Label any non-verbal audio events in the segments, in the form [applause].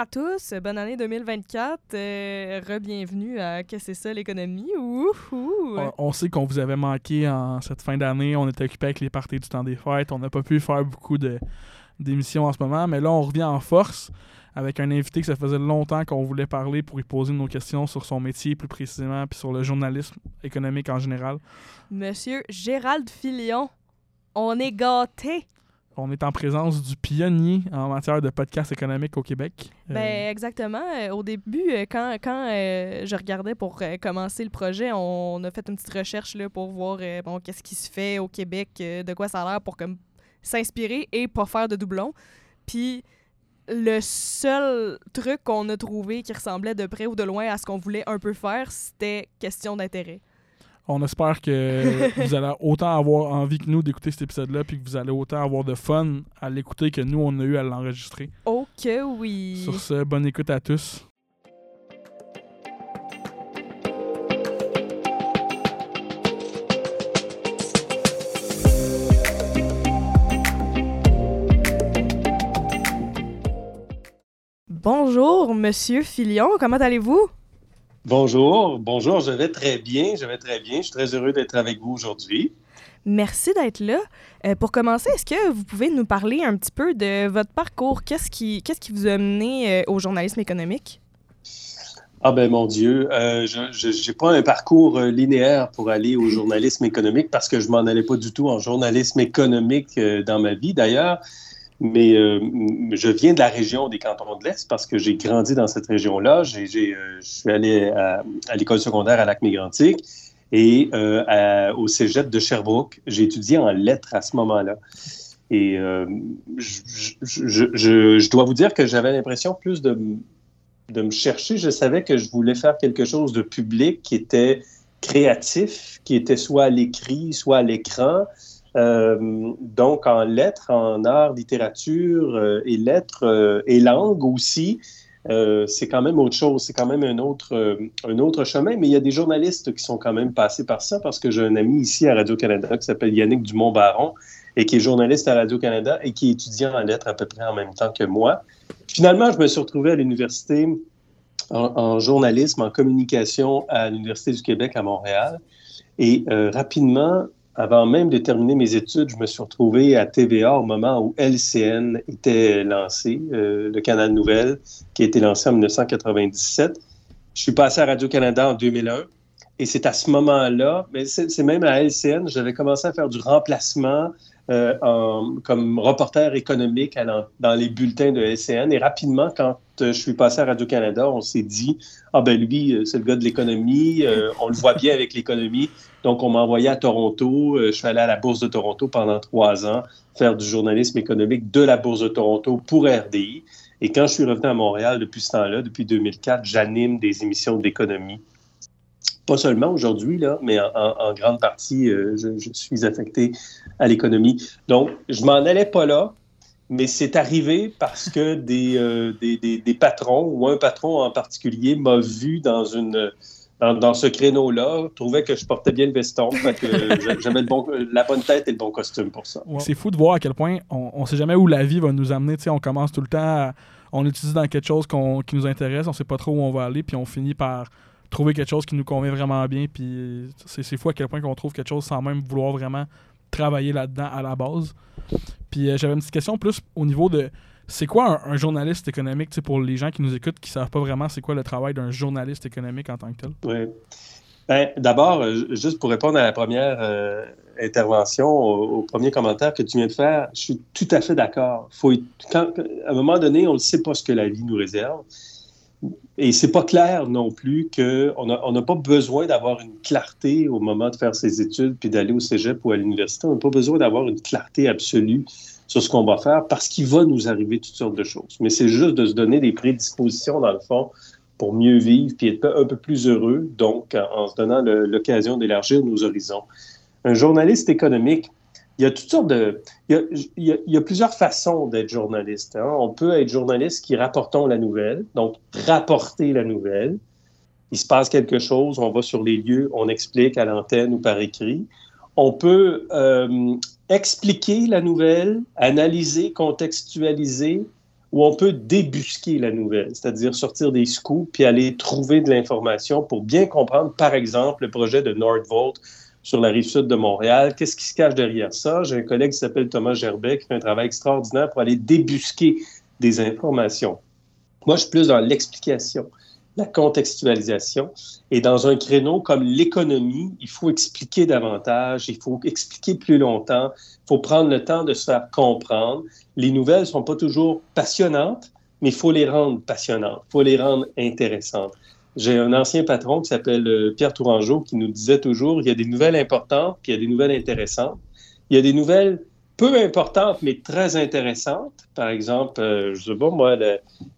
À tous, bonne année 2024, euh, re-bienvenue à Qu'est-ce que c'est ça l'économie? Wouhou! On, on sait qu'on vous avait manqué en cette fin d'année. On était occupé avec les parties du temps des fêtes. On n'a pas pu faire beaucoup d'émissions en ce moment. Mais là, on revient en force avec un invité que ça faisait longtemps qu'on voulait parler pour lui poser nos questions sur son métier plus précisément, puis sur le journalisme économique en général. Monsieur Gérald Filion, on est gâtés! On est en présence du pionnier en matière de podcast économique au Québec. Euh, Ben exactement. Euh, Au début, euh, quand, quand je regardais pour commencer le projet, on a fait une petite recherche là, pour voir bon, qu'est-ce qui se fait au Québec, de quoi ça a l'air pour comme s'inspirer et pas faire de doublons. Puis le seul truc qu'on a trouvé qui ressemblait de près ou de loin à ce qu'on voulait un peu faire, c'était question d'intérêt. On espère que [laughs] vous allez autant avoir envie que nous d'écouter cet épisode-là, puis que vous allez autant avoir de fun à l'écouter que nous, on a eu à l'enregistrer. Oh que oui! Sur ce, bonne écoute à tous. Bonjour, Monsieur Filion, comment allez-vous? Bonjour, bonjour, je vais très bien, je vais très bien. Je suis très heureux d'être avec vous aujourd'hui. Merci d'être là. Euh, pour commencer, est-ce que vous pouvez nous parler un petit peu de votre parcours? Qu'est-ce qui, qu'est-ce qui vous a mené euh, au journalisme économique? Ah ben mon Dieu, euh, je n'ai pas un parcours euh, linéaire pour aller au journalisme économique parce que je m'en allais pas du tout en journalisme économique dans ma vie d'ailleurs. Mais euh, je viens de la région des cantons de l'Est parce que j'ai grandi dans cette région-là. J'ai, euh, je suis allé à, l'école secondaire à Lac-Mégantic et euh, au cégep de Sherbrooke. J'ai étudié en lettres à ce moment-là. Et je, je- je- dois vous dire que j'avais l'impression plus de, de me chercher. Je savais que je voulais faire quelque chose de public qui était créatif, qui était soit à l'écrit, soit à l'écran. Euh, donc en lettres, en art, littérature euh, et lettres euh, et langue aussi. C'est quand même autre chose, c'est quand même un autre, un autre chemin, mais il y a des journalistes qui sont quand même passés par ça parce que j'ai un ami ici à Radio-Canada qui s'appelle Yannick Dumont-Baron et qui est journaliste à Radio-Canada et qui est étudiant en lettres à peu près en même temps que moi. Finalement, je me suis retrouvé à l'université en, journalisme, en communication à l'Université du Québec à Montréal. Et rapidement, avant même de terminer mes études, je me suis retrouvé à TVA au moment où LCN était lancé, euh, le canal Nouvelle, qui a été lancé en 1997. Je suis passé à Radio-Canada en 2001. Et c'est à ce moment-là, mais c'est même à LCN, j'avais commencé à faire du remplacement euh, comme reporter économique dans les bulletins de LCN. Et rapidement, quand euh, je suis passé à Radio-Canada, on s'est dit, ah ben lui, euh, c'est le gars de l'économie, on le voit bien avec l'économie. Donc, on m'a envoyé à Toronto. Je suis allé à la Bourse de Toronto pendant trois ans, faire du journalisme économique de la Bourse de Toronto pour RDI. Et quand je suis revenu à Montréal depuis ce temps-là, depuis 2004, j'anime des émissions d'économie. Pas seulement aujourd'hui, là, mais en, grande partie, euh, je, je suis affecté à l'économie. Donc, je m'en allais pas là, mais c'est arrivé parce que [laughs] des, euh, des, des- des patrons, ou un patron en particulier, m'a vu dans une dans, dans ce créneau-là, trouvait que je portais bien le veston, que [laughs] j'a- j'avais bon, la bonne tête et le bon costume pour ça. C'est fou de voir à quel point on, on sait jamais où la vie va nous amener. On commence tout le temps, à- on étudie dans quelque chose qui nous intéresse, on sait pas trop où on va aller, puis on finit par trouver quelque chose qui nous convient vraiment bien. Puis c'est fou à quel point qu'on trouve quelque chose sans même vouloir vraiment travailler là-dedans à la base. Puis euh, j'avais une petite question plus au niveau de c'est quoi un, journaliste économique pour les gens qui nous écoutent qui savent pas vraiment c'est quoi le travail d'un journaliste économique en tant que tel? Oui. Ben, D'abord, euh, juste pour répondre à la première euh, intervention, au, au premier commentaire que tu viens de faire, je suis tout à fait d'accord. Faut quand- à un moment donné, on ne sait pas ce que la vie nous réserve. Et c'est pas clair non plus qu'on n'a on pas besoin d'avoir une clarté au moment de faire ses études puis d'aller au cégep ou à l'université. On n'a pas besoin d'avoir une clarté absolue sur ce qu'on va faire parce qu'il va nous arriver toutes sortes de choses. Mais c'est juste de se donner des prédispositions, dans le fond, pour mieux vivre puis être un peu plus heureux, donc en, se donnant l'occasion d'élargir nos horizons. Un journaliste économique, il y a toutes sortes de. Il y a, plusieurs façons d'être journaliste. Hein. On peut être journaliste qui rapportons la nouvelle, donc rapporter la nouvelle. Il se passe quelque chose, on va sur les lieux, on explique à l'antenne ou par écrit. On peut euh, expliquer la nouvelle, analyser, contextualiser, ou on peut débusquer la nouvelle, c'est-à-dire sortir des scoops puis aller trouver de l'information pour bien comprendre, par exemple, le projet de Nordvolt sur la rive sud de Montréal. Qu'est-ce qui se cache derrière ça? J'ai un collègue qui s'appelle Thomas Gerbet qui fait un travail extraordinaire pour aller débusquer des informations. Moi, je suis plus dans l'explication, la contextualisation. Et dans un créneau comme l'économie, il faut expliquer davantage, il faut expliquer plus longtemps, il faut prendre le temps de se faire comprendre. Les nouvelles ne sont pas toujours passionnantes, mais il faut les rendre passionnantes, il faut les rendre intéressantes. J'ai un ancien patron qui s'appelle euh, Pierre Tourangeau qui nous disait toujours il y a des nouvelles importantes, puis il y a des nouvelles intéressantes. Il y a des nouvelles peu importantes, mais très intéressantes. Par exemple, euh, je sais pas, moi,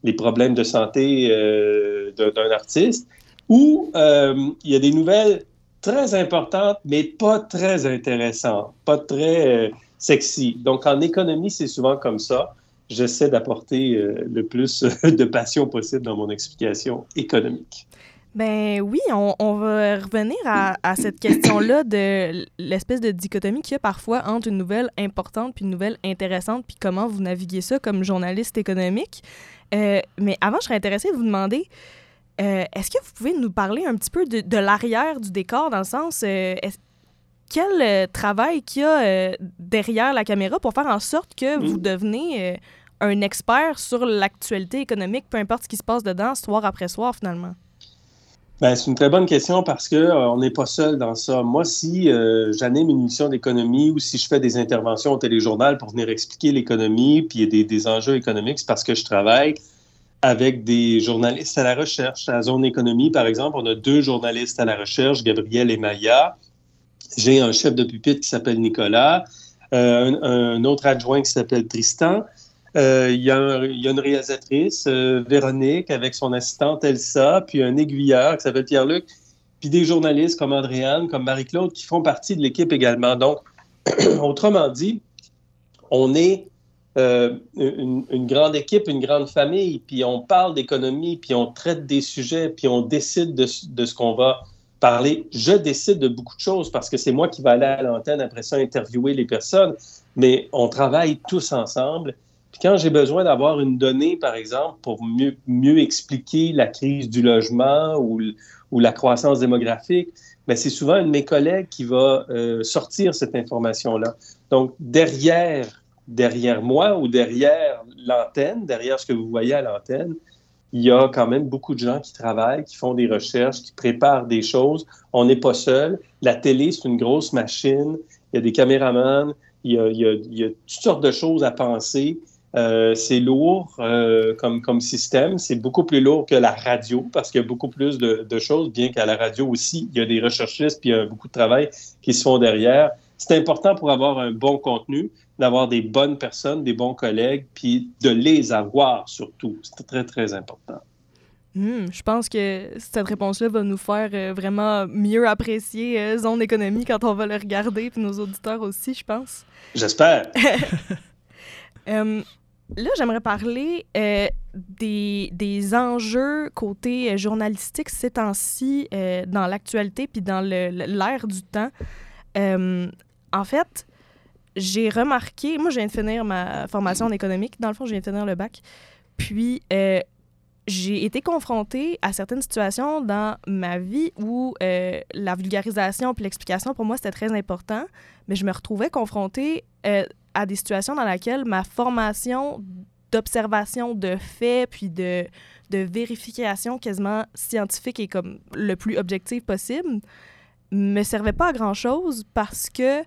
les problèmes de santé euh, d'un artiste. Ou il y a des nouvelles très importantes, mais pas très intéressantes, pas très sexy. Donc, en économie, c'est souvent comme ça j'essaie d'apporter euh, le plus de passion possible dans mon explication économique. Ben oui, on, va revenir à, cette question-là de l'espèce de dichotomie qu'il y a parfois entre une nouvelle importante puis une nouvelle intéressante, puis comment vous naviguez ça comme journaliste économique. Euh, mais avant, je serais intéressée de vous demander, euh, est-ce que vous pouvez nous parler un petit peu de, l'arrière du décor, dans le sens, quel travail qu'il y a derrière la caméra pour faire en sorte que vous mm. devenez un expert sur l'actualité économique, peu importe ce qui se passe dedans, soir après soir, finalement? Ben, c'est une très bonne question parce qu'on euh, n'est pas seul dans ça. Moi, si euh, j'anime une émission d'économie ou si je fais des interventions au téléjournal pour venir expliquer l'économie, puis des, des enjeux économiques, c'est parce que je travaille avec des journalistes à la recherche. À la Zone Économie, par exemple, on a deux journalistes à la recherche, Gabriel et Maya. J'ai un chef de pupitre qui s'appelle Nicolas, euh, un, autre adjoint qui s'appelle Tristan. Euh, il y, a une réalisatrice, euh, Véronique, avec son assistante Elsa, puis un aiguilleur qui s'appelle Pierre-Luc, puis des journalistes comme Andréane, comme Marie-Claude, qui font partie de l'équipe également. Donc, [clears throat] autrement dit, on est une, grande équipe, une grande famille, puis on parle d'économie, puis on traite des sujets, puis on décide de, de ce qu'on va parler. Je décide de beaucoup de choses parce que c'est moi qui vais aller à l'antenne après ça interviewer les personnes, mais on travaille tous ensemble. Puis quand j'ai besoin d'avoir une donnée, par exemple, pour mieux, mieux expliquer la crise du logement ou, ou la croissance démographique, ben, c'est souvent un de mes collègues qui va euh, sortir cette information-là. Donc, derrière, derrière moi ou derrière l'antenne, derrière ce que vous voyez à l'antenne, il y a quand même beaucoup de gens qui travaillent, qui font des recherches, qui préparent des choses. On n'est pas seul. La télé, c'est une grosse machine. Il y a des caméramans, il y a, il y a, il y a toutes sortes de choses à penser. Euh, c'est lourd euh, comme, comme système. C'est beaucoup plus lourd que la radio parce qu'il y a beaucoup plus de, choses, bien qu'à la radio aussi, il y a des recherchistes puis il y a beaucoup de travail qui se font derrière. C'est important pour avoir un bon contenu, d'avoir des bonnes personnes, des bons collègues, puis de les avoir surtout. C'est très, très important. Hmm, je pense que cette réponse-là va nous faire euh, vraiment mieux apprécier Zone Économie quand on va le regarder, puis nos auditeurs aussi, je pense. J'espère. [laughs] Là, j'aimerais parler euh, des, des, enjeux côté euh, journalistique ces temps-ci euh, dans l'actualité puis dans l'ère du temps. En fait, j'ai remarqué, moi, je viens de finir ma formation en économique. Dans le fond, je viens de finir le bac. Puis, j'ai été confrontée à certaines situations dans ma vie où la vulgarisation puis l'explication, pour moi, c'était très important. Mais je me retrouvais confrontée à des situations dans lesquelles ma formation d'observation de faits puis de, vérification quasiment scientifique et comme le plus objectif possible me servait pas à grand chose parce que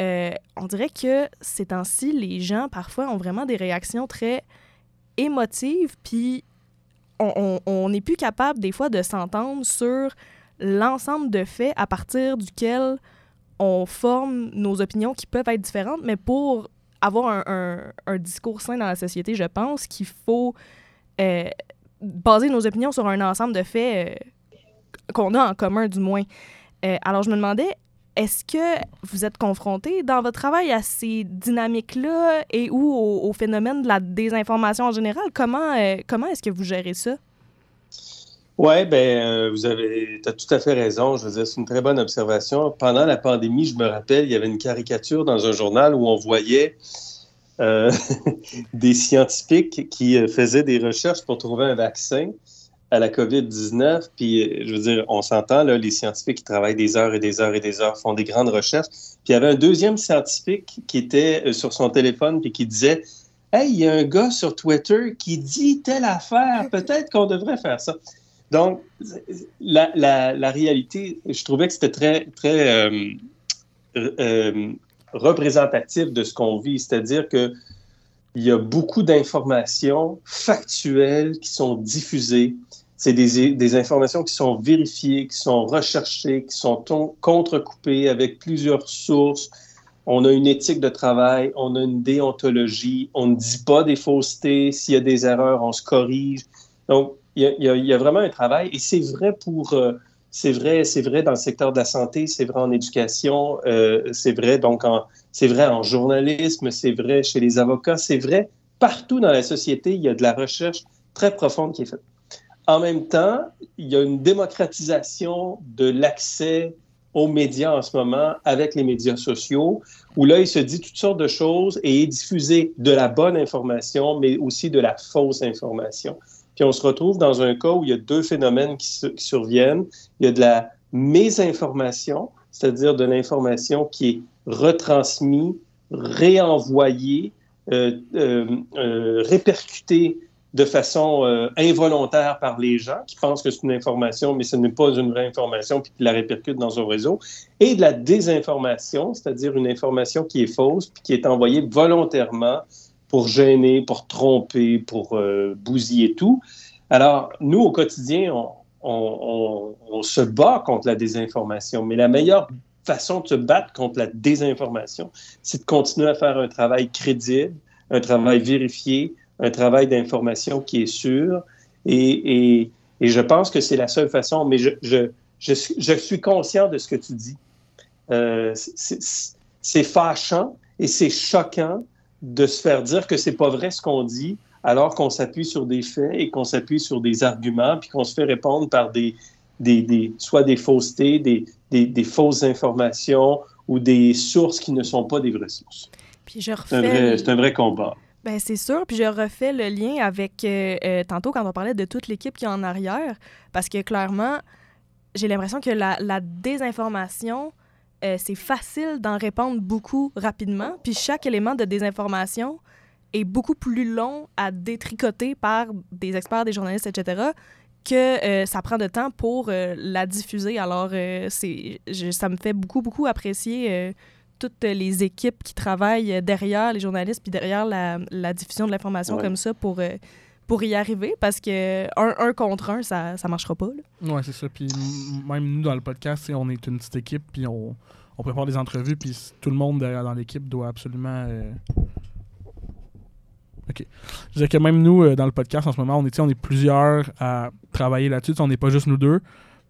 euh, on dirait que ces temps-ci, les gens parfois ont vraiment des réactions très émotives, puis on n'est plus capable des fois de s'entendre sur l'ensemble de faits à partir duquel on forme nos opinions qui peuvent être différentes, mais pour avoir un, discours sain dans la société, je pense qu'il faut euh, baser nos opinions sur un ensemble de faits qu'on a en commun, du moins. Alors, je me demandais, est-ce que vous êtes confronté dans votre travail à ces dynamiques-là et ou au, phénomène de la désinformation en général? Comment, comment est-ce que vous gérez ça? Oui, ben, euh, vous avez as tout à fait raison. Je veux dire, c'est une très bonne observation. Pendant la pandémie, je me rappelle, il y avait une caricature dans un journal où on voyait euh, [laughs] des scientifiques qui euh, faisaient des recherches pour trouver un vaccin à la COVID-19. Puis, je veux dire, on s'entend, là, les scientifiques qui travaillent des heures et des heures et des heures, font des grandes recherches. Puis, il y avait un deuxième scientifique qui était sur son téléphone et qui disait Hey, il y a un gars sur Twitter qui dit telle affaire, peut-être qu'on devrait faire ça. Donc, la, la, réalité, je trouvais que c'était très, très euh, euh, représentatif de ce qu'on vit, c'est-à-dire que il y a beaucoup d'informations factuelles qui sont diffusées. C'est des, informations qui sont vérifiées, qui sont recherchées, qui sont contrecoupées avec plusieurs sources. On a une éthique de travail, on a une déontologie, on ne dit pas des faussetés. S'il y a des erreurs, on se corrige. Donc, il y, a, vraiment un travail et c'est vrai pour. Euh, c'est vrai, c'est vrai dans le secteur de la santé, c'est vrai en éducation, euh, c'est vrai donc c'est vrai en journalisme, c'est vrai chez les avocats, c'est vrai partout dans la société. Il y a de la recherche très profonde qui est faite. En même temps, il y a une démocratisation de l'accès aux médias en ce moment avec les médias sociaux, où là, il se dit toutes sortes de choses et est diffusé de la bonne information, mais aussi de la fausse information. Puis on se retrouve dans un cas où il y a deux phénomènes qui, surviennent. Il y a de la mésinformation, c'est-à-dire de l'information qui est retransmise, réenvoyée, euh, euh, euh, répercutée de façon involontaire par les gens qui pensent que c'est une information, mais ce n'est pas une vraie information, puis qui la répercute dans un réseau, et de la désinformation, c'est-à-dire une information qui est fausse, puis qui est envoyée volontairement pour gêner, pour tromper, pour euh, bousiller tout. Alors, nous, au quotidien, on, se bat contre la désinformation, mais la meilleure façon de se battre contre la désinformation, c'est de continuer à faire un travail crédible, un travail vérifié, un travail d'information qui est sûr. Et, je pense que c'est la seule façon, mais je, je, suis, conscient de ce que tu dis. Euh, c'est fâchant et c'est choquant de se faire dire que c'est pas vrai ce qu'on dit, alors qu'on s'appuie sur des faits et qu'on s'appuie sur des arguments, puis qu'on se fait répondre par des, des, soit des faussetés, des, des, fausses informations ou des sources qui ne sont pas des vraies sources. Puis je refais... C'est un, vrai combat. Ben c'est sûr. Puis je refais le lien avec euh, euh, tantôt quand on parlait de toute l'équipe qui est en arrière, parce que clairement, j'ai l'impression que la, désinformation euh, c'est facile d'en répondre beaucoup rapidement. Puis chaque élément de désinformation est beaucoup plus long à détricoter par des experts, des journalistes, etc., que ça prend de temps pour la diffuser. Alors, c'est, ça me fait beaucoup, beaucoup apprécier toutes les équipes qui travaillent derrière les journalistes puis derrière la, la diffusion de l'information comme ça pour pour y arriver parce que un, contre un, ça ne marchera pas. Oui, c'est ça. Puis même nous, dans le podcast, on est une petite équipe, puis on, on prépare des entrevues, puis tout le monde dans l'équipe doit absolument. Euh, OK. Je disais que même nous, euh, dans le podcast en ce moment, on est, on est plusieurs à travailler là-dessus. On n'est pas juste nous deux.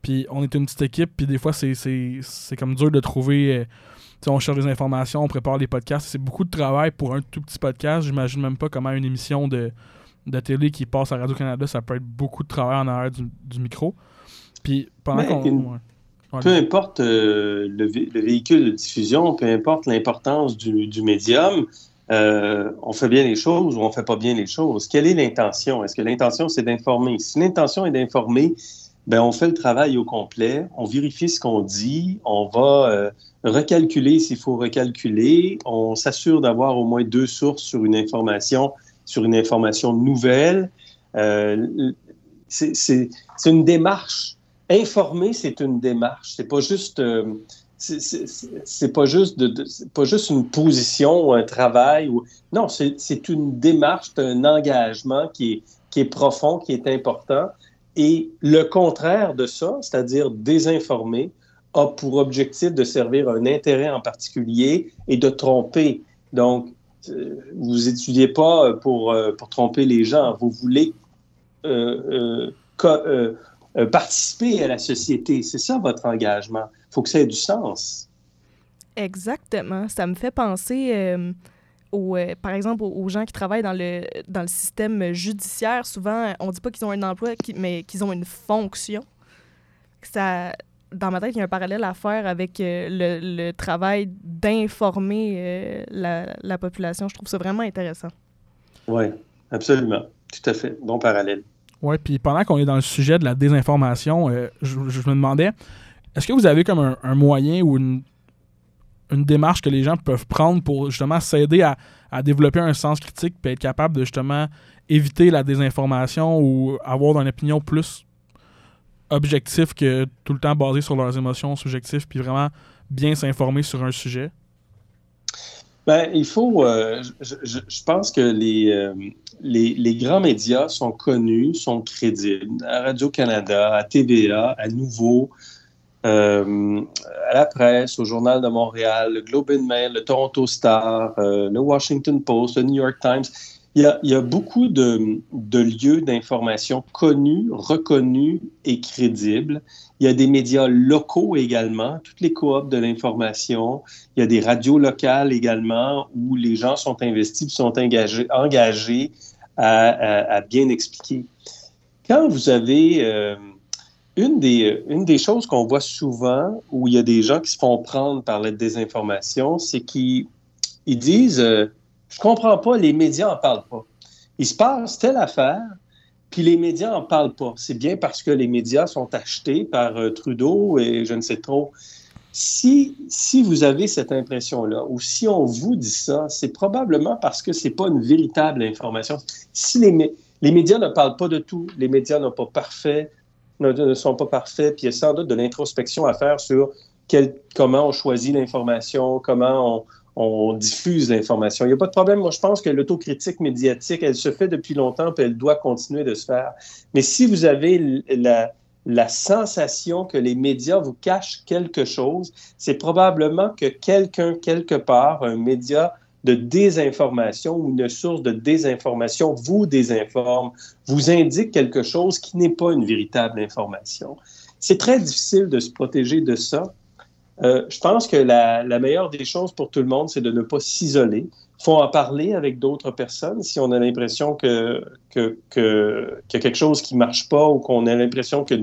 Puis on est une petite équipe, puis des fois, c'est comme dur de trouver. On cherche des informations, on prépare les podcasts. C'est beaucoup de travail pour un tout petit podcast. J'imagine même pas comment une émission de de télé qui passe à Radio-Canada, ça peut être beaucoup de travail en arrière du, micro. Puis pendant qu'on. Peu importe euh, le, véhicule de diffusion, peu importe l'importance du, médium, euh, on fait bien les choses ou on fait pas bien les choses. Quelle est l'intention? Est-ce que l'intention, c'est d'informer? Si l'intention est d'informer, ben on fait le travail au complet, on vérifie ce qu'on dit, on va euh, recalculer s'il faut recalculer, on s'assure d'avoir au moins deux sources sur une information sur une information nouvelle. Euh, c'est une démarche. Informer, c'est une démarche. C'est pas juste. Euh, c'est pas juste de, pas juste une position ou un travail ou non c'est une démarche un engagement qui est qui est profond qui est important et le contraire de ça c'est-à-dire désinformer a pour objectif de servir un intérêt en particulier et de tromper donc vous étudiez pas pour, pour tromper les gens. Vous voulez participer à la société. C'est ça votre engagement. Il faut que ça ait du sens. Exactement. Ça me fait penser euh, par exemple, aux, gens qui travaillent dans le, dans le système judiciaire, souvent, on dit pas qu'ils ont un emploi, mais qu'ils ont une fonction. Ça, dans ma tête, il y a un parallèle à faire avec euh, le, travail d'informer euh, la, la, population. Je trouve ça vraiment intéressant. Oui, absolument. Tout à fait. Bon parallèle. Oui, puis pendant qu'on est dans le sujet de la désinformation, je, me demandais, est-ce que vous avez comme un, un moyen ou une une démarche que les gens peuvent prendre pour justement s'aider à, développer un sens critique et être capable de justement éviter la désinformation ou avoir une opinion plus objective que tout le temps basée sur leurs émotions subjectives puis vraiment bien s'informer sur un sujet? Ben, il faut. Euh, je, pense que les, euh, les, les, grands médias sont connus, sont crédibles. À Radio-Canada, à TVA, à Nouveau, euh, à la presse, au Journal de Montréal, le Globe and Mail, le Toronto Star, euh, le Washington Post, le New York Times. Il y a, beaucoup de, lieux d'information connus, reconnus et crédibles. Il y a des médias locaux également, toutes les coops de l'information. Il y a des radios locales également où les gens sont investis, sont engagés, engagés à, bien expliquer. Quand vous avez euh, une des, une des choses qu'on voit souvent où il y a des gens qui se font prendre par la désinformation, c'est qu'ils ils disent euh, Je comprends pas, les médias en parlent pas. Il se passe telle affaire, puis les médias en parlent pas. C'est bien parce que les médias sont achetés par euh, Trudeau et je ne sais trop. Si, vous avez cette impression-là, ou si on vous dit ça, c'est probablement parce que c'est pas une véritable information. Si les, les médias ne parlent pas de tout, les médias n'ont pas parfait, ne, sont pas parfaits, puis il y a sans doute de l'introspection à faire sur comment on choisit l'information, comment on, diffuse l'information. Il n'y a pas de problème. Moi, je pense que l'autocritique médiatique, elle se fait depuis longtemps, puis elle doit continuer de se faire. Mais si vous avez la sensation que les médias vous cachent quelque chose, c'est probablement que quelqu'un, quelque part, un média, de désinformation ou une source de désinformation vous désinforme, vous indique quelque chose qui n'est pas une véritable information. C'est très difficile de se protéger de ça. Euh, je pense que la, meilleure des choses pour tout le monde, c'est de ne pas s'isoler. Il faut en parler avec d'autres personnes si on a l'impression que, que, que, qu'il y a quelque chose qui ne marche pas ou qu'on a l'impression que,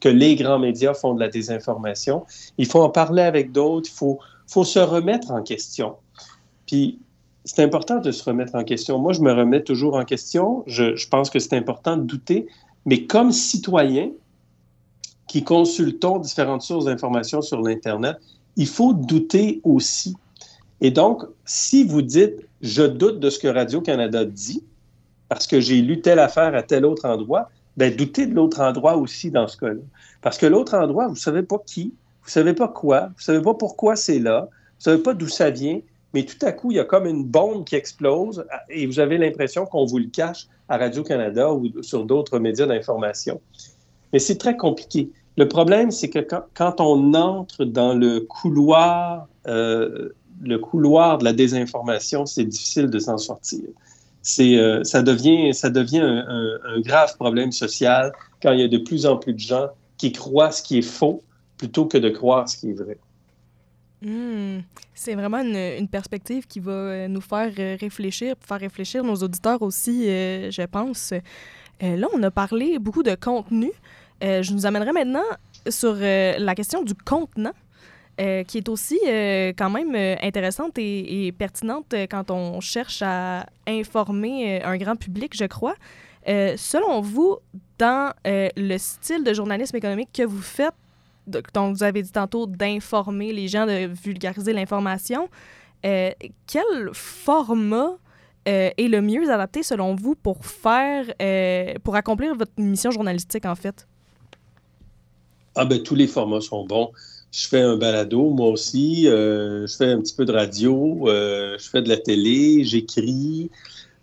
que les grands médias font de la désinformation. Il faut en parler avec d'autres, il faut, faut se remettre en question. Puis c'est important de se remettre en question. Moi, je me remets toujours en question. Je, pense que c'est important de douter. Mais comme citoyen qui consultons différentes sources d'informations sur l'Internet, il faut douter aussi. Et donc, si vous dites je doute de ce que Radio-Canada dit, parce que j'ai lu telle affaire à tel autre endroit, ben doutez de l'autre endroit aussi dans ce cas-là. Parce que l'autre endroit, vous ne savez pas qui, vous ne savez pas quoi, vous ne savez pas pourquoi c'est là, vous ne savez pas d'où ça vient, mais tout à coup, il y a comme une bombe qui explose et vous avez l'impression qu'on vous le cache à Radio-Canada ou sur d'autres médias d'information. Mais c'est très compliqué. Le problème, c'est que quand, on entre dans le couloir, euh, le couloir de la désinformation, c'est difficile de s'en sortir. Euh, ça devient, ça devient un, grave problème social quand il y a de plus en plus de gens qui croient ce qui est faux plutôt que de croire ce qui est vrai. Hmm. C'est vraiment une, perspective qui va euh, nous faire euh, réfléchir, faire réfléchir nos auditeurs aussi, euh, je pense. là, on a parlé beaucoup de contenu. je nous amènerai maintenant sur la question du contenant. qui est aussi quand même intéressante et, et, pertinente quand on cherche à informer un grand public, je crois. selon vous, dans le style de journalisme économique que vous faites, donc vous avez dit tantôt d'informer les gens, de vulgariser l'information. Euh, quel format euh, est le mieux adapté selon vous pour faire, euh, pour accomplir votre mission journalistique en fait? Ah ben tous les formats sont bons. Je fais un balado, moi aussi. je fais un petit peu de radio. je fais de la télé. J'écris.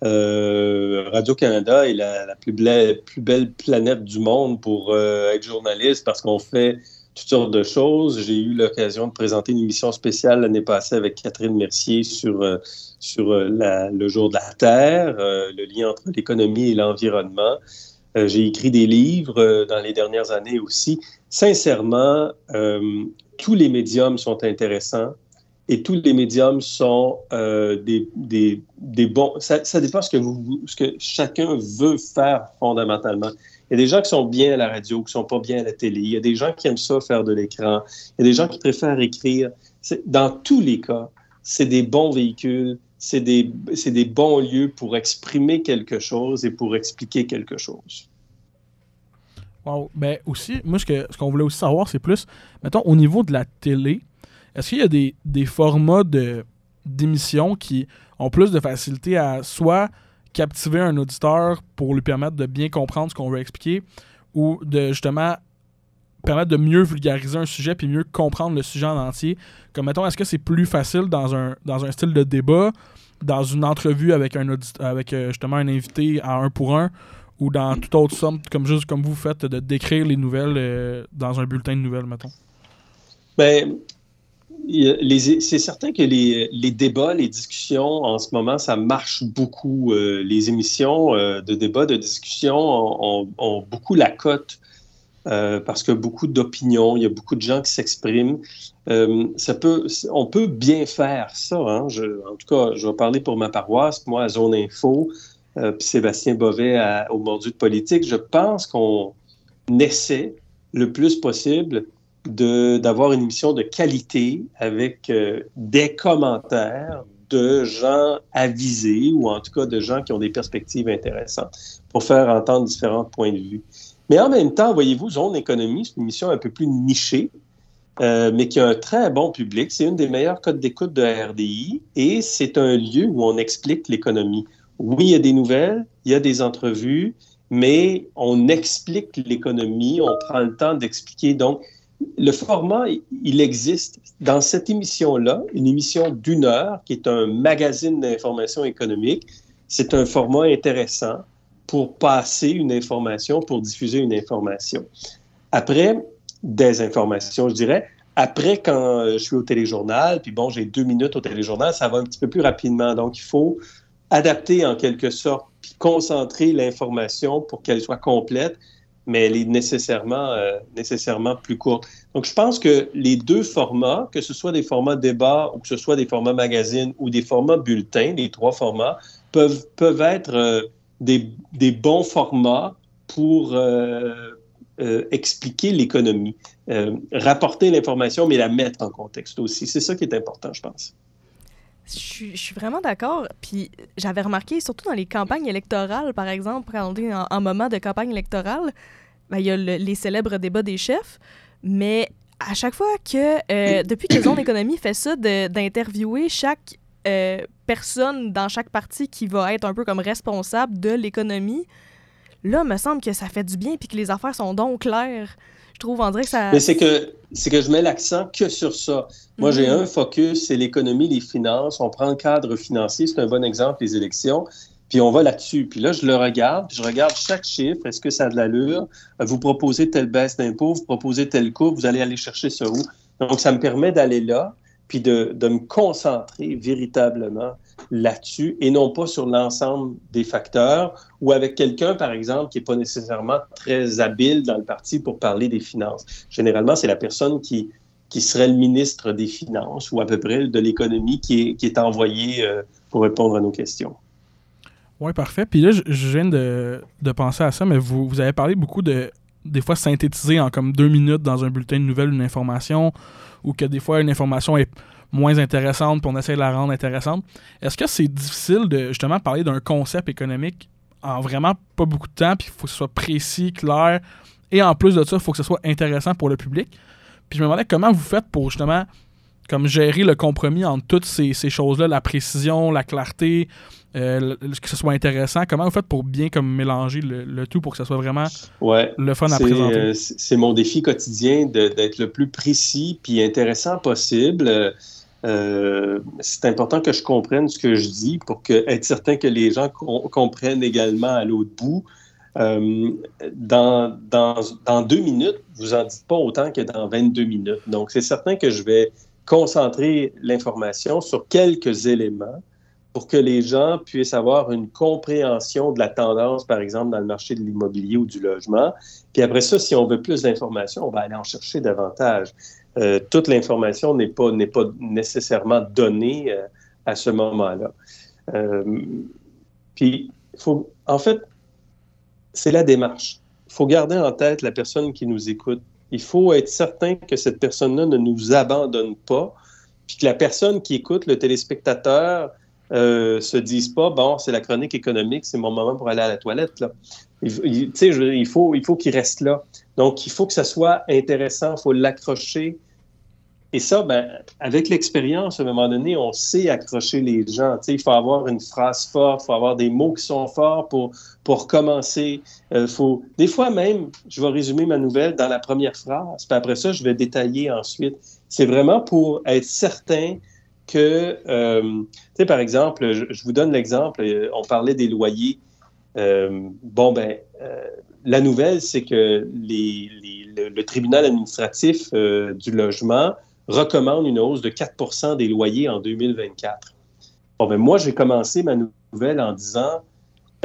Radio-Canada est la, plus, belle planète du monde pour être journaliste parce qu'on fait toutes sortes de choses. J'ai eu l'occasion de présenter une émission spéciale l'année passée avec Catherine Mercier sur, euh, sur euh, le jour de la Terre, euh, le lien entre l'économie et l'environnement. J'ai écrit des livres dans les dernières années aussi. Sincèrement, tous les médiums sont intéressants et tous les médiums sont des, des, des, bons. Ça, ça dépend ce que, vous, ce que chacun veut faire fondamentalement. Il y a des gens qui sont bien à la radio, qui sont pas bien à la télé. Il y a des gens qui aiment ça faire de l'écran. Il y a des gens qui préfèrent écrire. Dans tous les cas, c'est des bons véhicules, c'est des, des bons lieux pour exprimer quelque chose et pour expliquer quelque chose. Wow. Ben aussi, moi, ce qu'on voulait aussi savoir, c'est plus, mettons, au niveau de la télé, est-ce qu'il y a des, des formats d'émissions qui ont plus de facilité à soit captiver un auditeur pour lui permettre de bien comprendre ce qu'on veut expliquer ou de justement permettre de mieux vulgariser un sujet puis mieux comprendre le sujet en entier. Comme mettons, est-ce que c'est plus facile dans un, dans un style de débat, dans une entrevue avec un avec euh, justement un invité à un pour un, ou dans toute autre somme, comme juste comme vous faites, de décrire les nouvelles euh, dans un bulletin de nouvelles, mettons? Ben, c'est certain que les, débats, les discussions, en ce moment, ça marche beaucoup. Euh, les émissions euh, de débat, de discussion ont, beaucoup la cote euh, parce a beaucoup d'opinions, il y a beaucoup de gens qui s'expriment. peut, on peut bien faire ça. Hein. en tout cas, je vais parler pour ma paroisse, moi à Zone Info, puis Sébastien Bovet au Mordu de politique. Je pense qu'on essaie le plus possible d'avoir une émission de qualité avec euh, des commentaires de gens avisés ou en tout cas de gens qui ont des perspectives intéressantes pour faire entendre différents points de vue. Mais en même temps, voyez-vous, Zone Économie, c'est une émission un peu plus nichée, euh, mais qui a un très bon public. C'est une des meilleures codes d'écoute de RDI et c'est un lieu où on explique l'économie. Oui, il y a des nouvelles, il y a des entrevues, mais on explique l'économie, on prend le temps d'expliquer. Donc, le format, il existe dans cette émission-là, une émission d'une heure qui est un magazine d'information économique. C'est un format intéressant pour passer une information, pour diffuser une information. Après, des informations, je dirais. Après, quand je suis au téléjournal, puis bon, j'ai deux minutes au téléjournal, ça va un petit peu plus rapidement. Donc, il faut adapter en quelque sorte, puis concentrer l'information pour qu'elle soit complète mais elle est nécessairement, euh, nécessairement plus courte. Donc, je pense que les deux formats, que ce soit des formats débat ou que ce soit des formats magazine ou des formats bulletins, les trois formats, peuvent, peuvent être euh, des, des, bons formats pour euh, expliquer l'économie, rapporter l'information, mais la mettre en contexte aussi. C'est ça qui est important, je pense. Je suis, vraiment d'accord. Puis j'avais remarqué, surtout dans les campagnes électorales, par exemple, quand on en moment de campagne électorale, ben, il y a les célèbres débats des chefs, mais à chaque fois que, euh, depuis que Zone Économie fait ça, d'interviewer chaque euh, personne dans chaque partie qui va être un peu comme responsable de l'économie, là, me semble que ça fait du bien puis que les affaires sont donc claires. Je trouve, on dirait que ça... Mais c'est que, c'est que je mets l'accent que sur ça. Moi, j'ai mhm. un focus, c'est l'économie, les finances. On prend le cadre financier, c'est un bon exemple, les élections. Puis on va là-dessus. Puis là, je le regarde, puis je regarde chaque chiffre. Est-ce que ça a de l'allure? Vous proposez telle baisse d'impôt, vous proposez tel coût, vous allez aller chercher ça où? Donc, ça me permet d'aller là, puis de, de, me concentrer véritablement là-dessus et non pas sur l'ensemble des facteurs ou avec quelqu'un, par exemple, qui n'est pas nécessairement très habile dans le parti pour parler des finances. Généralement, c'est la personne qui, qui serait le ministre des Finances ou à peu près de l'économie qui est, qui euh, pour répondre à nos questions. Oui, parfait. Puis là, je, viens de, penser à ça, mais vous, vous avez parlé beaucoup de des fois synthétiser en comme deux minutes dans un bulletin de nouvelles une information ou que des fois une information est moins intéressante puis on essaie de la rendre intéressante. Est-ce que c'est difficile de justement parler d'un concept économique en vraiment pas beaucoup de temps puis il faut que ce soit précis, clair et en plus de ça, il faut que ce soit intéressant pour le public? Puis je me demandais comment vous faites pour justement comme gérer le compromis entre toutes ces, ces choses-là, la précision, la clarté, euh, que ce soit intéressant. Comment vous faites pour bien comme mélanger le, tout pour que ce soit vraiment le fun à présenter? Euh, c'est mon défi quotidien d'être le plus précis puis intéressant possible. Euh, c'est important que je comprenne ce que je dis pour que, être certain que les gens comprennent également à l'autre bout. euh, dans, dans, dans, deux minutes, vous en dites pas autant que dans 22 minutes. Donc, c'est certain que je vais concentrer l'information sur quelques éléments pour que les gens puissent avoir une compréhension de la tendance, par exemple, dans le marché de l'immobilier ou du logement. Puis après ça, si on veut plus d'informations, on va aller en chercher davantage. Euh, toute l'information n'est pas, pas nécessairement donnée euh, à ce moment-là. Euh, puis, faut, en fait, c'est la démarche. Il faut garder en tête la personne qui nous écoute. Il faut être certain que cette personne-là ne nous abandonne pas, puis que la personne qui écoute, le téléspectateur, euh, se disent pas bon c'est la chronique économique c'est mon moment pour aller à la toilette là. Il, il faut il faut qu'il reste là. Donc il faut que ça soit intéressant il faut l'accrocher et ça, ben, avec l'expérience, à un moment donné, on sait accrocher les gens. il faut avoir une phrase forte, il faut avoir des mots qui sont forts pour, pour commencer. Euh, faut... Des fois même, je vais résumer ma nouvelle dans la première phrase, puis après ça, je vais détailler ensuite. C'est vraiment pour être certain que, euh, tu sais, par exemple, je, vous donne l'exemple, euh, on parlait des loyers. bon, ben, la nouvelle, c'est que les, le, le, tribunal administratif du logement recommande une hausse de 4% des loyers en 2024. Bon, ben moi, j'ai commencé ma nouvelle en disant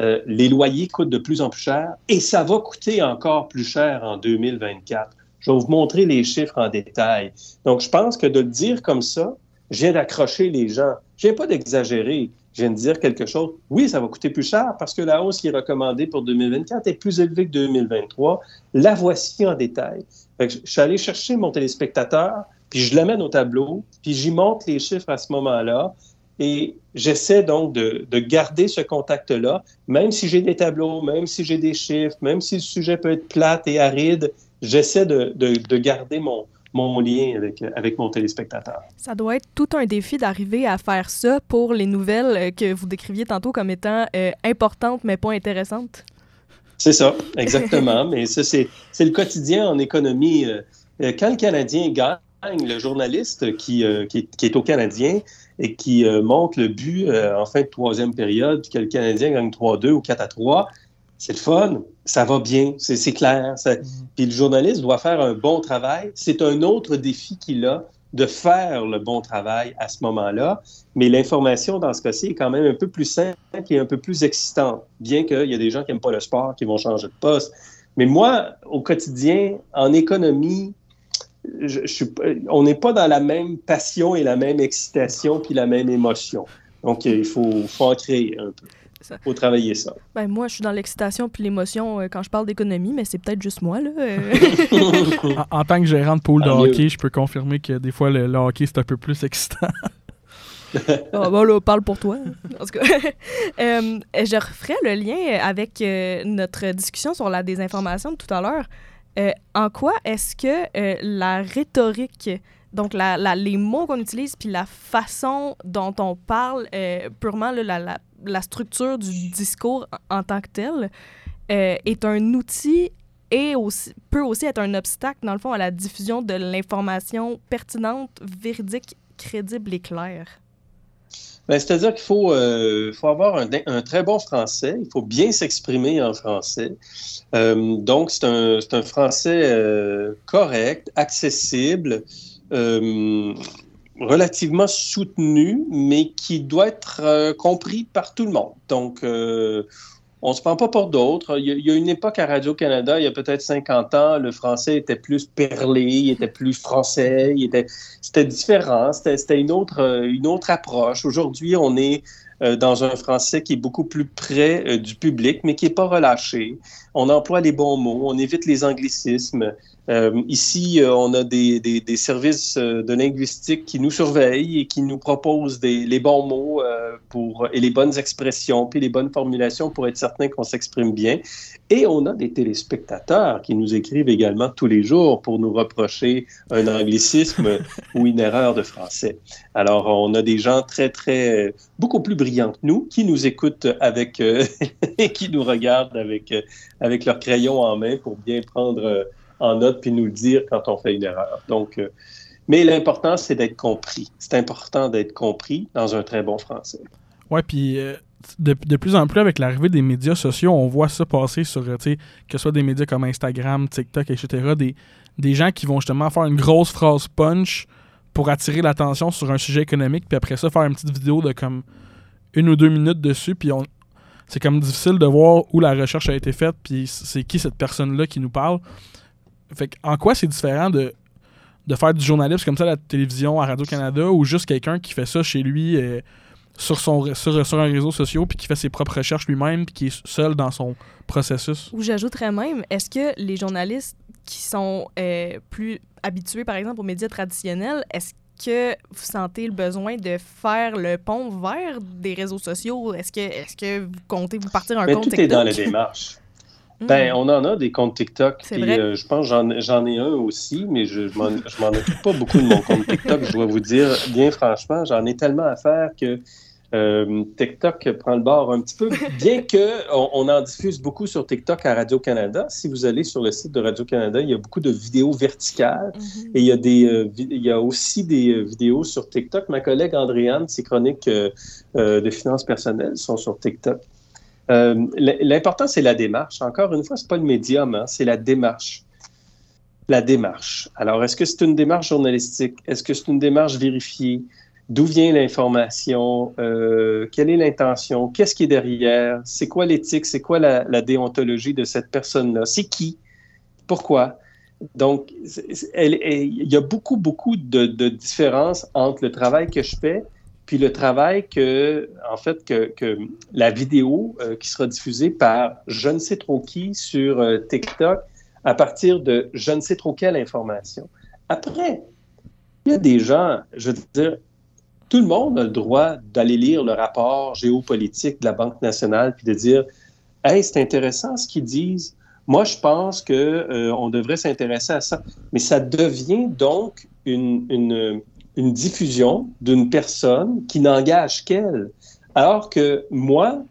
euh, les loyers coûtent de plus en plus cher et ça va coûter encore plus cher en 2024. Je vais vous montrer les chiffres en détail. Donc, je pense que de le dire comme ça, je viens d'accrocher les gens. Je viens pas d'exagérer. Je viens de dire quelque chose. Oui, ça va coûter plus cher parce que la hausse qui est recommandée pour 2024 est plus élevée que 2023. La voici en détail. je suis allé chercher mon téléspectateur puis je l'amène au tableau, puis j'y montre les chiffres à ce moment-là. Et j'essaie donc de, garder ce contact-là, même si j'ai des tableaux, même si j'ai des chiffres, même si le sujet peut être plate et aride, j'essaie de, garder mon, mon lien avec, avec mon téléspectateur. Ça doit être tout un défi d'arriver à faire ça pour les nouvelles euh, que vous décriviez tantôt comme étant euh, importantes mais pas intéressantes. C'est ça, exactement. [laughs] mais ça, c'est le quotidien en économie. Euh, quand le Canadien gagne, le journaliste qui, euh, qui, est, au Canadien et qui euh, montre le but euh, en fin de troisième période, puis que le Canadien gagne 3-2 ou 4-3, c'est le fun, ça va bien, c'est clair. Mm-hmm. Puis le journaliste doit faire un bon travail. C'est un autre défi qu'il a de faire le bon travail à ce moment-là, mais l'information dans ce cas-ci est quand même un peu plus simple et un peu plus excitante, bien qu'il y a des gens qui n'aiment pas le sport, qui vont changer de poste. Mais moi, au quotidien, en économie, on n'est pas dans la même passion et la même excitation puis la même émotion. Donc, il faut, en créer un peu. Il faut travailler ça. Ben, moi, je suis dans l'excitation puis l'émotion euh, quand je parle d'économie, mais c'est peut-être juste moi. Là. Euh. [laughs] en, tant que gérant de pool de hockey, je peux confirmer que des fois, le, hockey, c'est un peu plus excitant. ah, bon, là, parle pour toi. En tout cas, [laughs] euh, je referai le lien avec notre discussion sur la désinformation de tout à l'heure. Euh, en quoi est-ce que euh, la rhétorique, donc les mots qu'on utilise, puis la façon dont on parle, euh, purement la, structure du discours en, tant que tel, est un outil et peut aussi être un obstacle, dans le fond, à la diffusion de l'information pertinente, véridique, crédible et claire? Ben, C'est-à-dire qu'il faut, euh, avoir un, très bon français, il faut bien s'exprimer en français. Euh, donc, c'est un, un, français euh, correct, accessible, relativement soutenu, mais qui doit être compris par tout le monde. Donc, on ne se prend pas pour d'autres. Il, y a une époque à Radio-Canada, il y a peut-être 50 ans, le français était plus perlé, il était plus français, c'était différent, c'était, une, autre, une autre approche. Aujourd'hui, on est euh, dans un français qui est beaucoup plus près euh, du public, mais qui n'est pas relâché. On emploie les bons mots, on évite les anglicismes. Euh, ici, euh, on a des, des, des, services euh, de linguistique qui nous surveillent et qui nous proposent des, les bons mots pour, et les bonnes expressions, puis les bonnes formulations pour être certain qu'on s'exprime bien. Et on a des téléspectateurs qui nous écrivent également tous les jours pour nous reprocher un anglicisme [laughs] ou une erreur de français. Alors, on a des gens très, très, beaucoup plus brillants que nous qui nous écoutent avec, [laughs] et qui nous regardent avec, avec leur crayon en main pour bien prendre en note puis nous le dire quand on fait une erreur. Donc, euh, mais l'important, c'est d'être compris. C'est important d'être compris dans un très bon français. Oui, puis euh, de, de plus en plus, avec l'arrivée des médias sociaux, on voit ça passer sur, euh, que ce soit des médias comme Instagram, TikTok, etc., des, des gens qui vont justement faire une grosse phrase punch pour attirer l'attention sur un sujet économique, puis après ça, faire une petite vidéo de comme une ou deux minutes dessus, puis on, c'est comme difficile de voir où la recherche a été faite, puis c'est qui cette personne-là qui nous parle. Fait que, en quoi c'est différent de, de faire du journalisme comme ça à la télévision, à Radio-Canada, ou juste quelqu'un qui fait ça chez lui euh, sur, son, sur, sur un réseau social, puis qui fait ses propres recherches lui-même, puis qui est seul dans son processus? Ou j'ajouterais même, est-ce que les journalistes qui sont euh, plus habitués, par exemple, aux médias traditionnels, est-ce que vous sentez le besoin de faire le pont vers des réseaux sociaux? Est-ce que, est que vous comptez vous partir un Mais compte tout TikTok? est dans les démarches. Ben, on en a des comptes TikTok. Puis, euh, je pense que j'en, ai un aussi, mais je, je m'en, occupe pas beaucoup de mon compte TikTok. Je dois vous dire, bien franchement, j'en ai tellement à faire que euh, TikTok prend le bord un petit peu. Bien que on, en diffuse beaucoup sur TikTok à Radio-Canada. Si vous allez sur le site de Radio-Canada, il y a beaucoup de vidéos verticales. Mhm. Et il y a, des, euh, il y a aussi des euh, vidéos sur TikTok. Ma collègue Andréane, ses chroniques de finances personnelles sont sur TikTok. Euh, L'important, c'est la démarche. Encore une fois, c'est pas le médium, hein, c'est la démarche. La démarche. Alors, est-ce que c'est une démarche journalistique? Est-ce que c'est une démarche vérifiée? D'où vient l'information? Euh, quelle est l'intention? Qu'est-ce qui est derrière? C'est quoi l'éthique? C'est quoi la, déontologie de cette personne-là? C'est qui? Pourquoi? Donc, il y a beaucoup, beaucoup de différences entre le travail que je fais puis le travail que, en fait, que, la vidéo euh, qui sera diffusée par je ne sais trop qui sur euh, TikTok à partir de je ne sais trop quelle information. Après, il y a des gens, je veux dire, tout le monde a le droit d'aller lire le rapport géopolitique de la Banque nationale puis de dire Hey, c'est intéressant ce qu'ils disent. Moi, je pense qu'on on devrait s'intéresser à ça. Mais ça devient donc une, une diffusion d'une personne qui n'engage qu'elle. Alors que moi,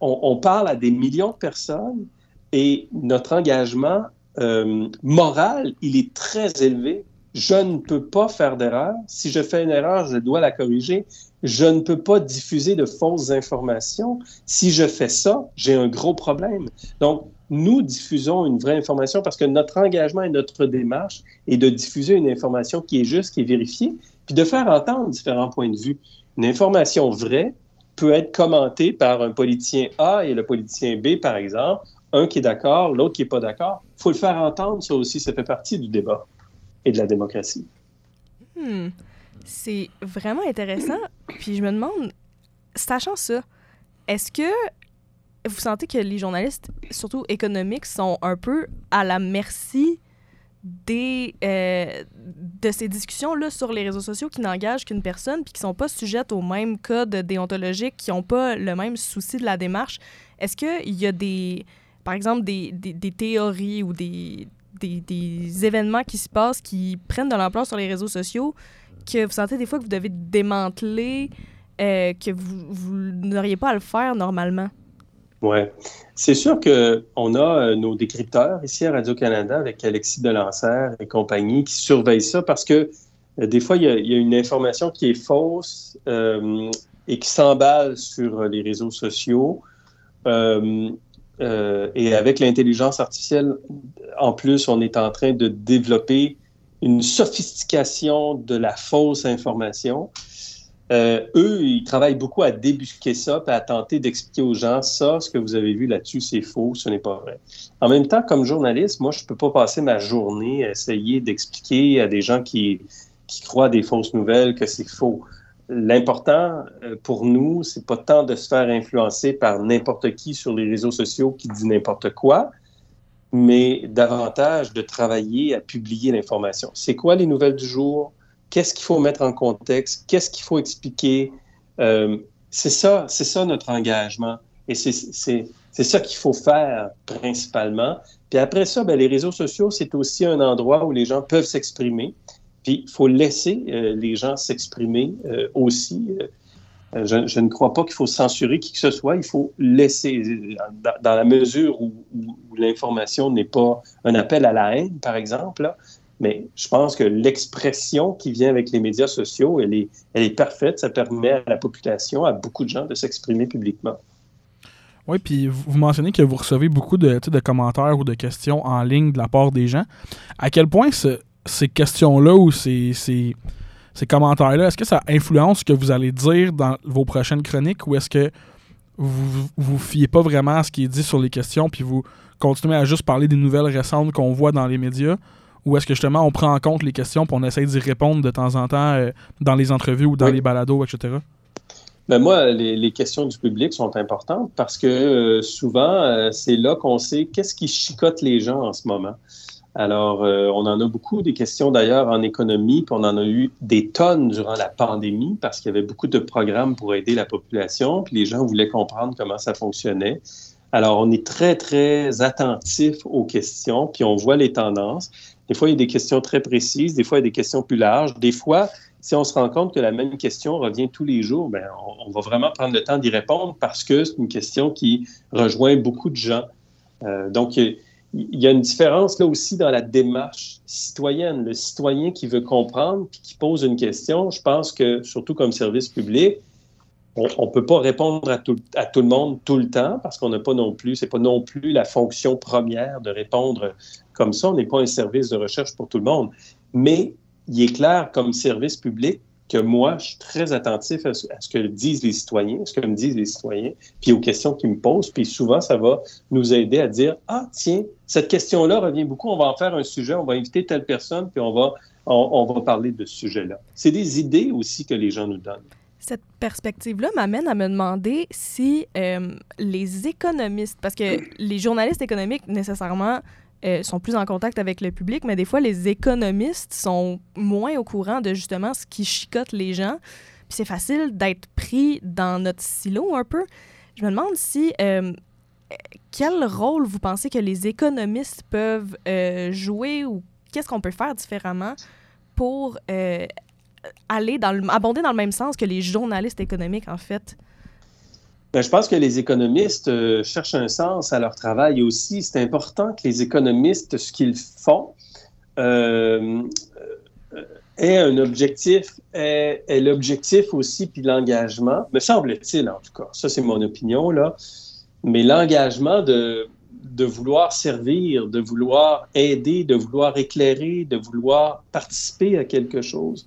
on, on parle à des millions de personnes et notre engagement euh, moral, il est très élevé. Je ne peux pas faire d'erreur. Si je fais une erreur, je dois la corriger. Je ne peux pas diffuser de fausses informations. Si je fais ça, j'ai un gros problème. Donc, nous diffusons une vraie information parce que notre engagement et notre démarche est de diffuser une information qui est juste, qui est vérifiée, puis de faire entendre différents points de vue. Une information vraie peut être commentée par un politicien A et le politicien B, par exemple, un qui est d'accord, l'autre qui n'est pas d'accord. Il faut le faire entendre, ça aussi, ça fait partie du débat et de la démocratie. Hmm. C'est vraiment intéressant. Puis je me demande, sachant ça, est-ce que vous sentez que les journalistes, surtout économiques, sont un peu à la merci des, euh, de ces discussions-là sur les réseaux sociaux qui n'engagent qu'une personne puis qui sont pas sujettes aux mêmes codes déontologiques, qui n'ont pas le même souci de la démarche? Est-ce qu'il y a des, par exemple, des, des, théories ou des, des, des événements qui se passent qui prennent de l'ampleur sur les réseaux sociaux que vous sentez des fois que vous devez démanteler, euh, que vous n'auriez pas à le faire normalement? Oui. C'est sûr qu'on a euh, nos décrypteurs ici à Radio-Canada avec Alexis Delancer et compagnie qui surveillent ça parce que euh, des fois, il y, a, une information qui est fausse euh, et qui s'emballe sur les réseaux sociaux. Et avec l'intelligence artificielle, en plus, on est en train de développer une sophistication de la fausse information. Euh, eux, ils travaillent beaucoup à débusquer ça à tenter d'expliquer aux gens ça, ce que vous avez vu là-dessus, c'est faux, ce n'est pas vrai. En même temps, comme journaliste, moi, je ne peux pas passer ma journée à essayer d'expliquer à des gens qui, qui croient des fausses nouvelles que c'est faux. L'important euh, pour nous, c'est pas tant de se faire influencer par n'importe qui sur les réseaux sociaux qui dit n'importe quoi, mais davantage de travailler à publier l'information. C'est quoi les nouvelles du jour? Qu'est-ce qu'il faut mettre en contexte? Qu'est-ce qu'il faut expliquer? Euh, c'est ça, ça notre engagement. Et c'est ça qu'il faut faire principalement. Puis après ça, ben, les réseaux sociaux, c'est aussi un endroit où les gens peuvent s'exprimer. Puis il faut laisser euh, les gens s'exprimer euh, aussi. Je, ne crois pas qu'il faut censurer qui que ce soit. Il faut laisser, dans, la mesure où, l'information n'est pas un appel à la haine, par exemple, Mais je pense que l'expression qui vient avec les médias sociaux, elle est, elle est parfaite. Ça permet à la population, à beaucoup de gens de s'exprimer publiquement. Oui, puis vous mentionnez que vous recevez beaucoup de, de, commentaires ou de questions en ligne de la part des gens. À quel point ces questions-là ou ces, ces, ces commentaires-là, est-ce que ça influence ce que vous allez dire dans vos prochaines chroniques ou est-ce que vous vous fiez pas vraiment à ce qui est dit sur les questions puis vous continuez à juste parler des nouvelles récentes qu'on voit dans les médias? Ou est-ce que justement on prend en compte les questions puis on essaie d'y répondre de temps en temps euh, dans les entrevues ou dans les balados, etc.? Ben moi, les, questions du public sont importantes parce que euh, souvent, euh, c'est là qu'on sait qu'est-ce qui chicote les gens en ce moment. Alors, euh, on en a beaucoup des questions d'ailleurs en économie, puis on en a eu des tonnes durant la pandémie parce qu'il y avait beaucoup de programmes pour aider la population, puis les gens voulaient comprendre comment ça fonctionnait. Alors, on est très, très attentif aux questions, puis on voit les tendances. Des fois, il y a des questions très précises, des fois, il y a des questions plus larges. Des fois, si on se rend compte que la même question revient tous les jours, ben, on, va vraiment prendre le temps d'y répondre parce que c'est une question qui rejoint beaucoup de gens. Euh, donc, il y a une différence là aussi dans la démarche citoyenne. Le citoyen qui veut comprendre puis qui pose une question, je pense que, surtout comme service public, on ne peut pas répondre à tout, à tout, le monde tout le temps parce qu'on n'a pas non plus, c'est pas non plus la fonction première de répondre comme ça. On n'est pas un service de recherche pour tout le monde. Mais il est clair comme service public que moi, je suis très attentif à ce, que disent les citoyens, à ce que me disent les citoyens, puis aux questions qu'ils me posent. Puis souvent, ça va nous aider à dire Ah, tiens, cette question-là revient beaucoup, on va en faire un sujet, on va inviter telle personne, puis on va, on, va parler de ce sujet-là. C'est des idées aussi que les gens nous donnent. Cette perspective-là m'amène à me demander si euh, les économistes, parce que [clears throat] les journalistes économiques, nécessairement, euh, sont plus en contact avec le public, mais des fois, les économistes sont moins au courant de justement ce qui chicote les gens. Puis c'est facile d'être pris dans notre silo un peu. Je me demande si. Euh, quel rôle vous pensez que les économistes peuvent euh, jouer ou qu'est-ce qu'on peut faire différemment pour aller dans abonder dans le même sens que les journalistes économiques, en fait? Ben, je pense que les économistes euh, cherchent un sens à leur travail aussi. C'est important que les économistes, ce qu'ils font, euh, euh aient un objectif, aient, l'objectif aussi, puis l'engagement, me semble-t-il en tout cas, ça c'est mon opinion, là, mais l'engagement de, de vouloir servir, de vouloir aider, de vouloir éclairer, de vouloir participer à quelque chose.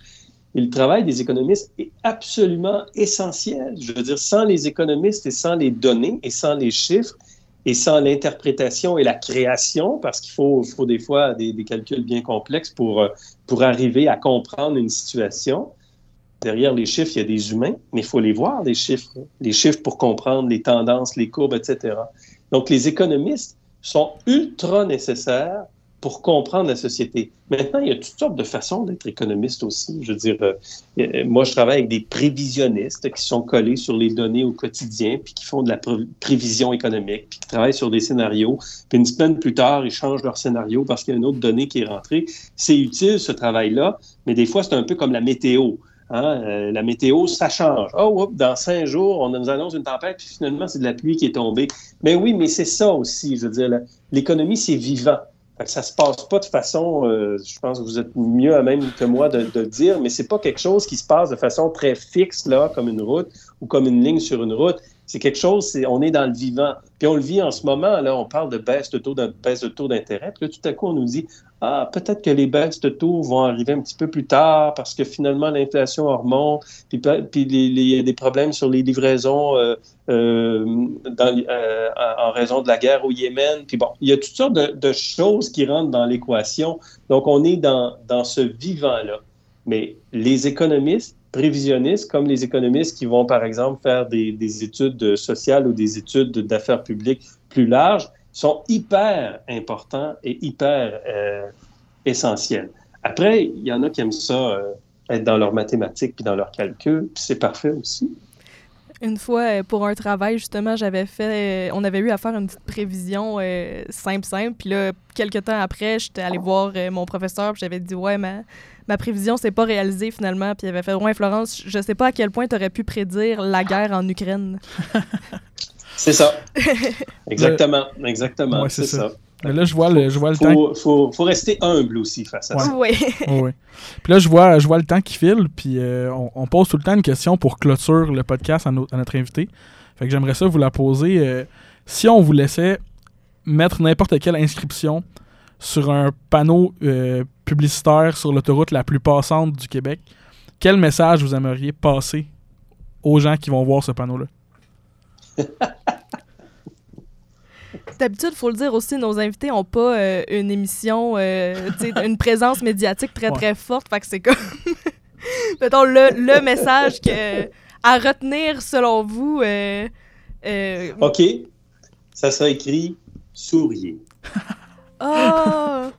Et le travail des économistes est absolument essentiel. Je veux dire, sans les économistes et sans les données et sans les chiffres et sans l'interprétation et la création, parce qu'il faut, des fois des, calculs bien complexes pour, euh, pour arriver à comprendre une situation. Derrière les chiffres, il y a des humains, mais il faut les voir, les chiffres. Les chiffres pour comprendre les tendances, les courbes, etc. Donc, les économistes sont ultra nécessaires pour comprendre la société. Maintenant, il y a toutes sortes de façons d'être économiste aussi. Je veux dire, euh, euh, moi, je travaille avec des prévisionnistes qui sont collés sur les données au quotidien, puis qui font de la prévision économique, puis qui travaillent sur des scénarios. Puis une semaine plus tard, ils changent leur scénario parce qu'il y a une autre donnée qui est rentrée. C'est utile, ce travail-là, mais des fois, c'est un peu comme la météo. Hein? Euh, la météo, ça change. Oh, dans cinq jours, on nous annonce une tempête, puis finalement, c'est de la pluie qui est tombée. Mais oui, mais c'est ça aussi. Je veux dire, l'économie, c'est vivant. Ça ça se passe pas de façon, euh, je pense que vous êtes mieux à même que moi de, de dire, mais c'est pas quelque chose qui se passe de façon très fixe, là, comme une route ou comme une ligne sur une route. C'est quelque chose, on est dans le vivant. Puis on le vit en ce moment, là, on parle de baisse de taux, de de d'intérêt. Puis là, tout à coup, on nous dit, ah, peut-être que les baisses de taux vont arriver un petit peu plus tard parce que finalement l'inflation remonte, puis, puis il y a des problèmes sur les livraisons euh, euh, euh, en raison de la guerre au Yémen. Puis bon, il y a toutes sortes de, choses qui rentrent dans l'équation. Donc on est dans, dans ce vivant-là. Mais les économistes, prévisionnistes, comme les économistes qui vont, par exemple, faire des, des études sociales ou des études d'affaires publiques plus larges, sont hyper importants et hyper euh, essentiels. Après, il y en a qui aiment ça, euh, être dans leurs mathématiques puis dans leurs calculs, puis c'est parfait aussi. Une fois, euh, pour un travail, justement, j'avais fait, on avait eu à faire une petite prévision simple, simple. Puis là, quelques temps après, j'étais allée voir mon professeur, puis j'avais dit, ouais, ma, ma prévision s'est pas réalisée finalement. Puis il avait fait, ouais, Florence, je sais pas à quel point tu aurais pu prédire la guerre en Ukraine. C'est ça. [laughs] exactement, exactement. c'est ça. Là, je vois le, je vois le temps. Faut, faut, faut rester humble aussi face à Ouais. ça. [laughs] Oui. Puis là, je vois, je vois le temps qui file, puis euh, on, on pose tout le temps une question pour clôture le podcast à, no- à notre invité. Fait que j'aimerais ça vous la poser. euh, si on vous laissait mettre n'importe quelle inscription sur un panneau euh, publicitaire sur l'autoroute la plus passante du Québec, quel message vous aimeriez passer aux gens qui vont voir ce panneau-là? [laughs] D'habitude, il faut le dire aussi, nos invités n'ont pas euh, une émission, euh, une présence médiatique très, Ouais. très forte. Fait que c'est comme, [laughs] mettons, le, le message que, à retenir selon vous. euh, euh, OK, ça sera écrit souriez. [laughs] ah!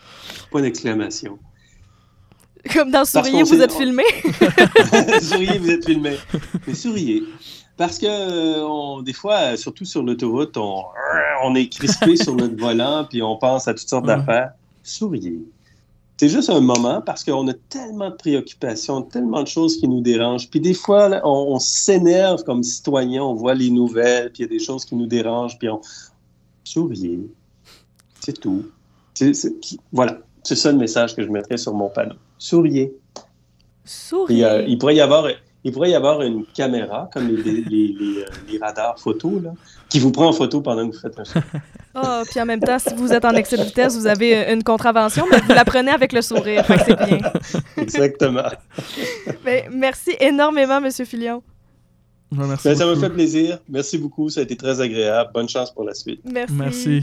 [laughs] Point d'exclamation. comme dans Souriez, vous êtes filmé. souriez, vous êtes filmé. Mais souriez. Parce que euh, on- des fois, euh, surtout sur l'autoroute, on, on est crispé sur notre [laughs] volant, puis on pense à toutes sortes Ouais. d'affaires. Souriez. C'est juste un moment parce qu'on a tellement de préoccupations, tellement de choses qui nous dérangent. Puis des fois, là, on, on s'énerve comme citoyen, on voit les nouvelles, puis il y a des choses qui nous dérangent, puis on souriez. C'est tout. Voilà. C'est ça le message que je mettrais sur mon panneau. Souriez. Puis, Souriez. euh, il, pourrait y avoir, il pourrait y avoir une caméra, comme les, les, les, euh, les radars photo, là, qui vous prend en photo pendant que vous faites un. Ah, [laughs] puis en même temps, si vous êtes en excès de vitesse, vous avez euh, une contravention, mais vous la prenez avec le sourire. Fait que c'est bien. [laughs] Exactement. [laughs] Mais merci énormément, Monsieur Filion. Ouais, merci Ben, ça m'a beaucoup. fait plaisir. Merci beaucoup. Ça a été très agréable. Bonne chance pour la suite. Merci. Merci.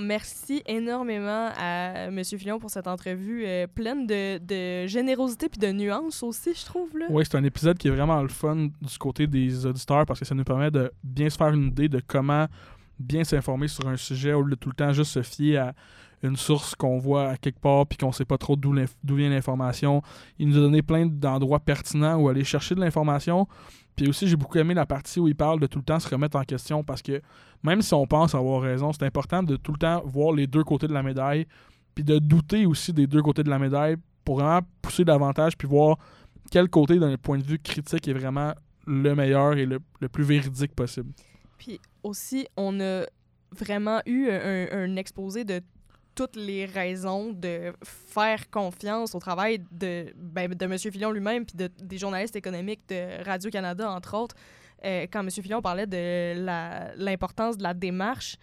Merci énormément à Monsieur Fillon pour cette entrevue euh, pleine de, générosité puis de nuances aussi, je trouve. Là. Oui, c'est un épisode qui est vraiment le fun du côté des auditeurs parce que ça nous permet de bien se faire une idée de comment bien s'informer sur un sujet au lieu de tout le temps juste se fier à une source qu'on voit à quelque part puis qu'on sait pas trop d'où vient l'information. Il nous a donné plein d'endroits pertinents où aller chercher de l'information. Puis aussi, j'ai beaucoup aimé la partie où il parle de tout le temps se remettre en question parce que même si on pense avoir raison, c'est important de tout le temps voir les deux côtés de la médaille puis de douter aussi des deux côtés de la médaille pour vraiment pousser davantage puis voir quel côté d'un point de vue critique est vraiment le meilleur et le, le plus véridique possible. Puis aussi, on a vraiment eu un, un exposé de toutes les raisons de faire confiance au travail de, ben, de M. Fillon lui-même puis de, des journalistes économiques de Radio-Canada, entre autres, euh, quand M. Fillon parlait de l'importance de la démarche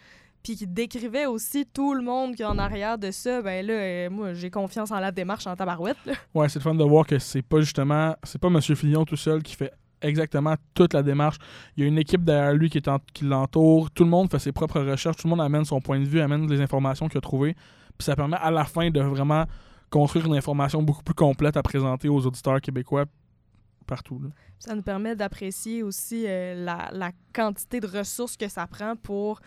puis qui décrivait aussi tout le monde qui est en arrière de ça, ben là, euh, moi, j'ai confiance en la démarche en tabarouette. là. Ouais, c'est le fun de voir que c'est pas justement, c'est pas M. Fillon tout seul qui fait exactement toute la démarche. Il y a une équipe derrière lui qui, l'entoure. Tout le monde fait ses propres recherches. Tout le monde amène son point de vue, amène les informations qu'il a trouvées. Puis ça permet à la fin de vraiment construire une information beaucoup plus complète à présenter aux auditeurs québécois partout. Ça nous permet d'apprécier aussi euh, la, la quantité de ressources que ça prend pour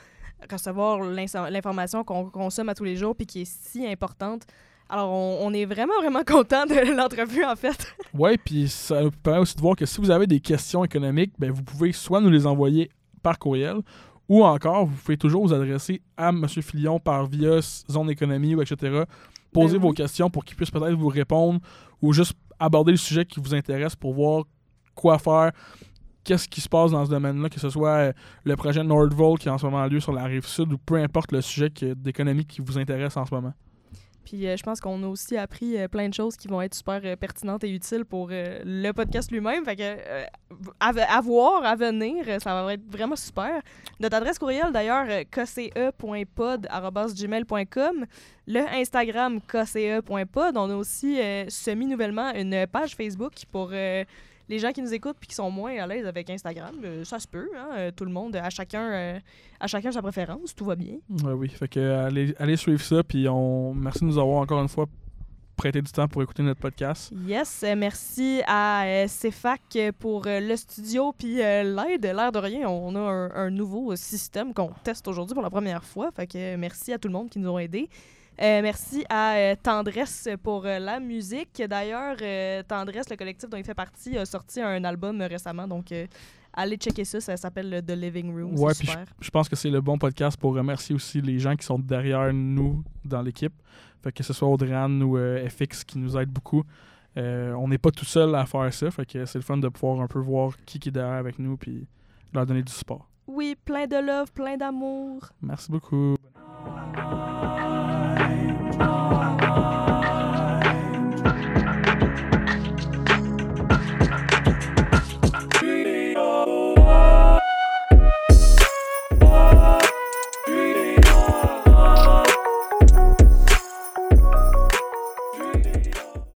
recevoir l'information qu'on consomme à tous les jours puis qui est si importante. Alors, on, on est vraiment, vraiment [laughs] content de l'entrevue, en fait. Ouais, puis ça nous permet aussi de voir que si vous avez des questions économiques, ben vous pouvez soit nous les envoyer par courriel ou encore vous pouvez toujours vous adresser à M. Filion par via Zone Économie ou etc. Poser Ben vos oui. questions pour qu'il puisse peut-être vous répondre ou juste aborder le sujet qui vous intéresse pour voir quoi faire, qu'est-ce qui se passe dans ce domaine-là, que ce soit euh, le projet Nordvolt qui est en ce moment lieu sur la rive sud ou peu importe le sujet d'économie qui vous intéresse en ce moment. Puis euh, je pense qu'on a aussi appris euh, plein de choses qui vont être super euh, pertinentes et utiles pour le podcast lui-même. Fait que à, voir, à venir, ça va être vraiment super. Notre adresse courriel d'ailleurs, kce.pod@gmail.com. Le Instagram kce.pod. On a aussi semi-nouvellement une page Facebook pour les gens qui nous écoutent puis qui sont moins à l'aise avec Instagram. Euh, ça se peut, hein, euh, tout le monde, à chacun, euh, à chacun sa préférence, tout va bien. Ouais, oui, fait que allez, allez suivre ça, puis on merci de nous avoir encore une fois prêté du temps pour écouter notre podcast. Yes, merci à euh, CFAC pour euh, le studio puis euh, l'aide. L'air de rien, on a un, un nouveau système qu'on teste aujourd'hui pour la première fois. Fait que merci à tout le monde qui nous ont aidés. Euh, merci à euh, Tendresse pour euh, la musique. D'ailleurs, Tendresse, le collectif dont il fait partie, a sorti un album récemment. Donc, allez checker ça. Ça s'appelle The Living Room. Ouais, puis je, pense que c'est le bon podcast pour remercier aussi les gens qui sont derrière nous dans l'équipe. Fait que ce soit Audran ou FX qui nous aident beaucoup. On n'est pas tout seul à faire ça, fait que c'est le fun de pouvoir un peu voir qui, qui est derrière avec nous puis leur donner du support. Oui, plein de love, plein d'amour. Merci beaucoup.